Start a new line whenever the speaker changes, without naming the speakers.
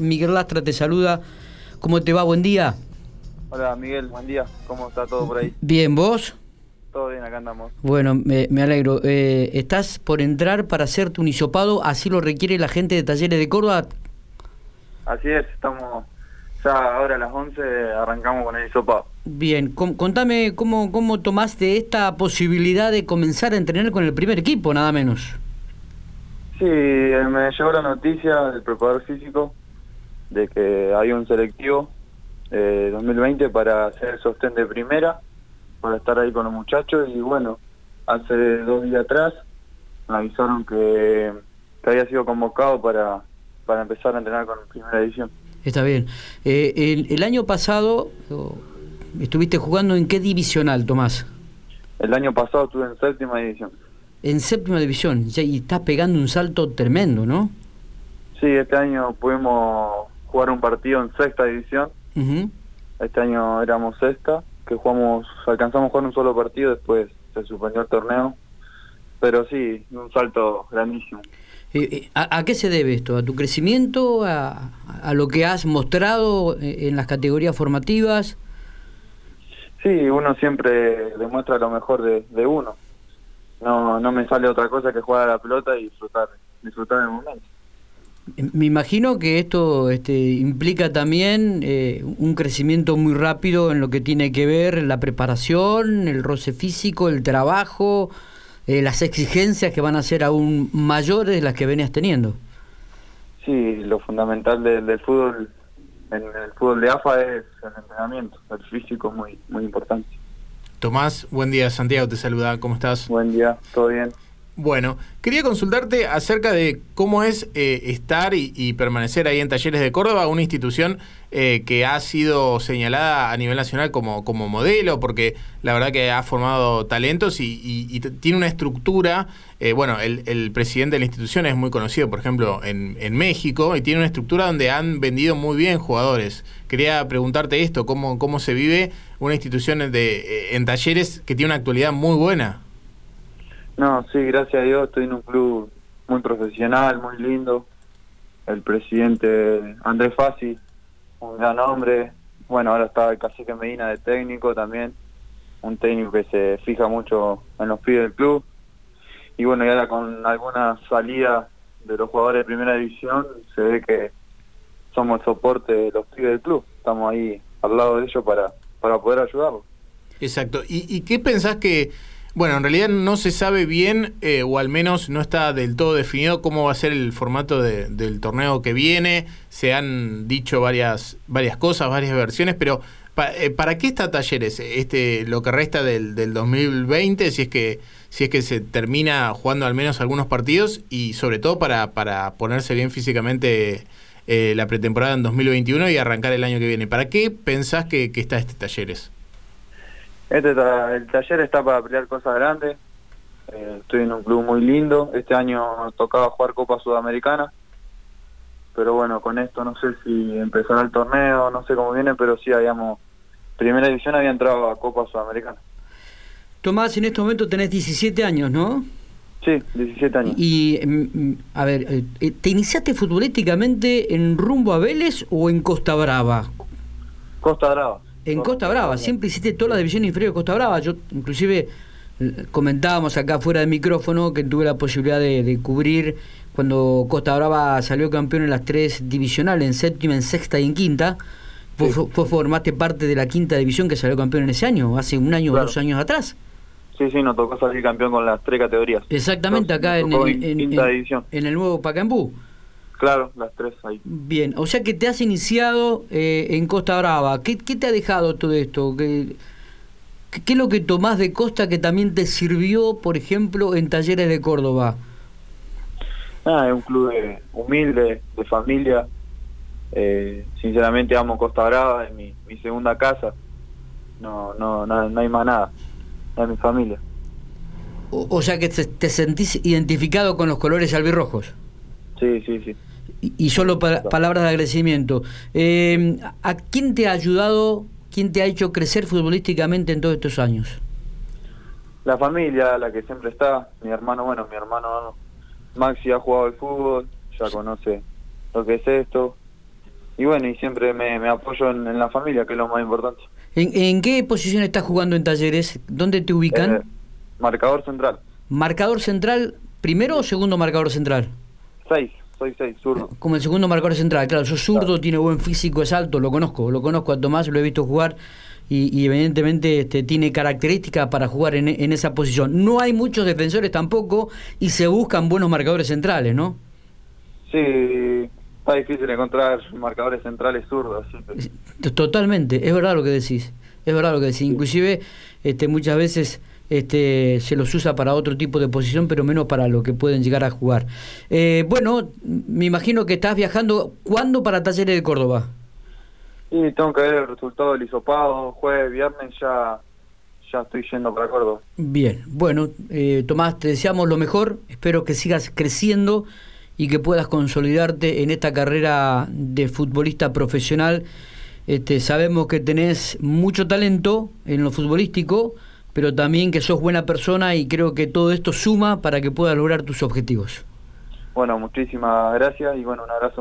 Miguel Lastra te saluda. ¿Cómo te va? Buen día.
Hola Miguel, buen día. ¿Cómo está todo por ahí?
Bien, ¿vos?
Todo bien, acá andamos.
Bueno, me, alegro. Eh, ¿Estás por entrar para hacerte un hisopado? ¿Así lo requiere la gente de Talleres de Córdoba?
Así es, estamos ya ahora a las 11 arrancamos con el hisopado.
Bien, contame cómo, cómo tomaste esta posibilidad de comenzar a entrenar con el primer equipo, nada menos.
Sí, eh, me llegó la noticia del preparador físico de que hay un selectivo eh, 2020 para hacer el sostén de primera, para estar ahí con los muchachos y bueno, hace dos días atrás me avisaron que, había sido convocado para, para empezar a entrenar con primera edición.
Está bien. Eh, el, año pasado estuviste jugando en qué divisional, Tomás?
El año pasado estuve en séptima división.
En séptima división, y estás pegando un salto tremendo, ¿no?
Sí, este año pudimos jugar un partido en sexta división. Este año éramos sexta, que jugamos, alcanzamos a jugar un solo partido, después se suspendió el torneo. Pero sí, un salto grandísimo.
¿A, qué se debe esto? ¿A tu crecimiento? ¿A, a lo que has mostrado en las categorías formativas?
Sí, uno siempre demuestra lo mejor de, de uno. No, no me sale otra cosa que jugar a la pelota y disfrutar, disfrutar del momento.
Me imagino que esto este, implica también eh, un crecimiento muy rápido en lo que tiene que ver la preparación, el roce físico, el trabajo, eh, las exigencias que van a ser aún mayores de las que venías teniendo.
Sí, lo fundamental del fútbol, en el fútbol de AFA es el entrenamiento, el físico es muy, muy importante.
Tomás, buen día, Santiago te saluda, ¿cómo estás?
Buen día, todo bien.
Bueno, quería consultarte acerca de cómo es eh, estar y, permanecer ahí en Talleres de Córdoba, una institución eh, que ha sido señalada a nivel nacional como, como modelo, porque la verdad que ha formado talentos y, tiene una estructura. Eh, bueno, el, presidente de la institución es muy conocido, por ejemplo, en, en, México, y tiene una estructura donde han vendido muy bien jugadores. Quería preguntarte esto, cómo, cómo se vive una institución de, en Talleres que tiene una actualidad muy buena.
No, sí, gracias a Dios estoy en un club muy profesional, muy lindo. El presidente Andrés Fassi, un gran hombre. Bueno, ahora está el cacique Medina de técnico también. Un técnico que se fija mucho en los pibes del club. Y bueno, y ahora con alguna salida de los jugadores de primera división, se ve que somos el soporte de los pibes del club. Estamos ahí al lado de ellos para, para poder ayudarlos.
Exacto. ¿Y, ¿Y qué pensás que bueno, en realidad no se sabe bien, eh, o al menos no está del todo definido cómo va a ser el formato del torneo que viene. Se han dicho varias, varias cosas, varias versiones, pero eh, ¿para qué está Talleres este, lo que resta del, del 2020? Si es, que, si es que se termina jugando al menos algunos partidos y sobre todo para, para ponerse bien físicamente eh, la pretemporada en 2021 y arrancar el año que viene. ¿Para qué pensás que, que está este Talleres?
Este el taller está para pelear cosas grandes. Eh, estoy en un club muy lindo. Este año tocaba jugar Copa Sudamericana. Pero bueno, con esto no sé si empezará el torneo, no sé cómo viene, pero sí habíamos, primera división había entrado a Copa Sudamericana.
Tomás, en este momento tenés 17 años, ¿no?
Sí, 17 años.
Y, mm, a ver, eh, ¿te iniciaste futbolísticamente en rumbo a Vélez o en Costa Brava?
Costa Brava.
En Costa Brava, siempre hiciste toda la división inferior de Costa Brava. Yo, inclusive, comentábamos acá fuera del micrófono que tuve la posibilidad de, cubrir cuando Costa Brava salió campeón en las tres divisionales, en séptima, en sexta y en quinta. Vos, formaste parte de la quinta división que salió campeón en ese año, hace un año o dos años atrás.
Sí, sí, nos tocó salir campeón con las tres categorías.
Exactamente, acá en, en, en, el nuevo Pacaembú.
Claro, las tres ahí.
Bien, o sea que te has iniciado eh, en Costa Brava. ¿Qué, te ha dejado todo esto? ¿Qué, ¿Qué, es lo que tomás de Costa que también te sirvió, por ejemplo, en Talleres de Córdoba?
Ah, es un club humilde, de familia. Eh, sinceramente amo Costa Brava, es mi, mi segunda casa. No, no, no, no hay más nada. Es mi familia.
O, sea que te sentís identificado con los colores albirrojos.
Sí, sí, sí
y, solo palabras de agradecimiento. Eh, ¿A quién te ha ayudado, quién te ha hecho crecer futbolísticamente en todos estos años?
La familia, la que siempre está. Mi hermano, bueno, mi hermano Maxi ha jugado al fútbol, ya conoce lo que es esto. y bueno, y siempre me, me apoyo en, en, la familia, que es lo más importante.
¿En, en qué posición estás jugando en talleres? ¿Dónde te ubican?
Eh, marcador central.
¿Marcador central primero o segundo marcador central?
Seis, soy seis, zurdo.
Como el segundo marcador central, claro, sos zurdo,
Claro.
tiene buen físico, es alto, lo conozco, lo conozco a Tomás, lo he visto jugar y, y evidentemente este, tiene características para jugar en, en esa posición. No hay muchos defensores tampoco y se buscan buenos marcadores centrales, ¿no?
Sí, está difícil encontrar marcadores centrales zurdos.
Totalmente, es verdad lo que decís, es verdad lo que decís. Inclusive este, muchas veces este, se los usa para otro tipo de posición, pero menos para lo que pueden llegar a jugar. Eh, bueno, me imagino que estás viajando, ¿cuándo para Talleres de Córdoba?
Y tengo que ver el resultado del hisopado, jueves, viernes, ya, ya estoy yendo para Córdoba.
Bien, bueno, eh, Tomás, te deseamos lo mejor, espero que sigas creciendo y que puedas consolidarte en esta carrera de futbolista profesional. Este, sabemos que tenés mucho talento en lo futbolístico, pero también que sos buena persona y creo que todo esto suma para que puedas lograr tus objetivos.
Bueno, muchísimas gracias y bueno, un abrazo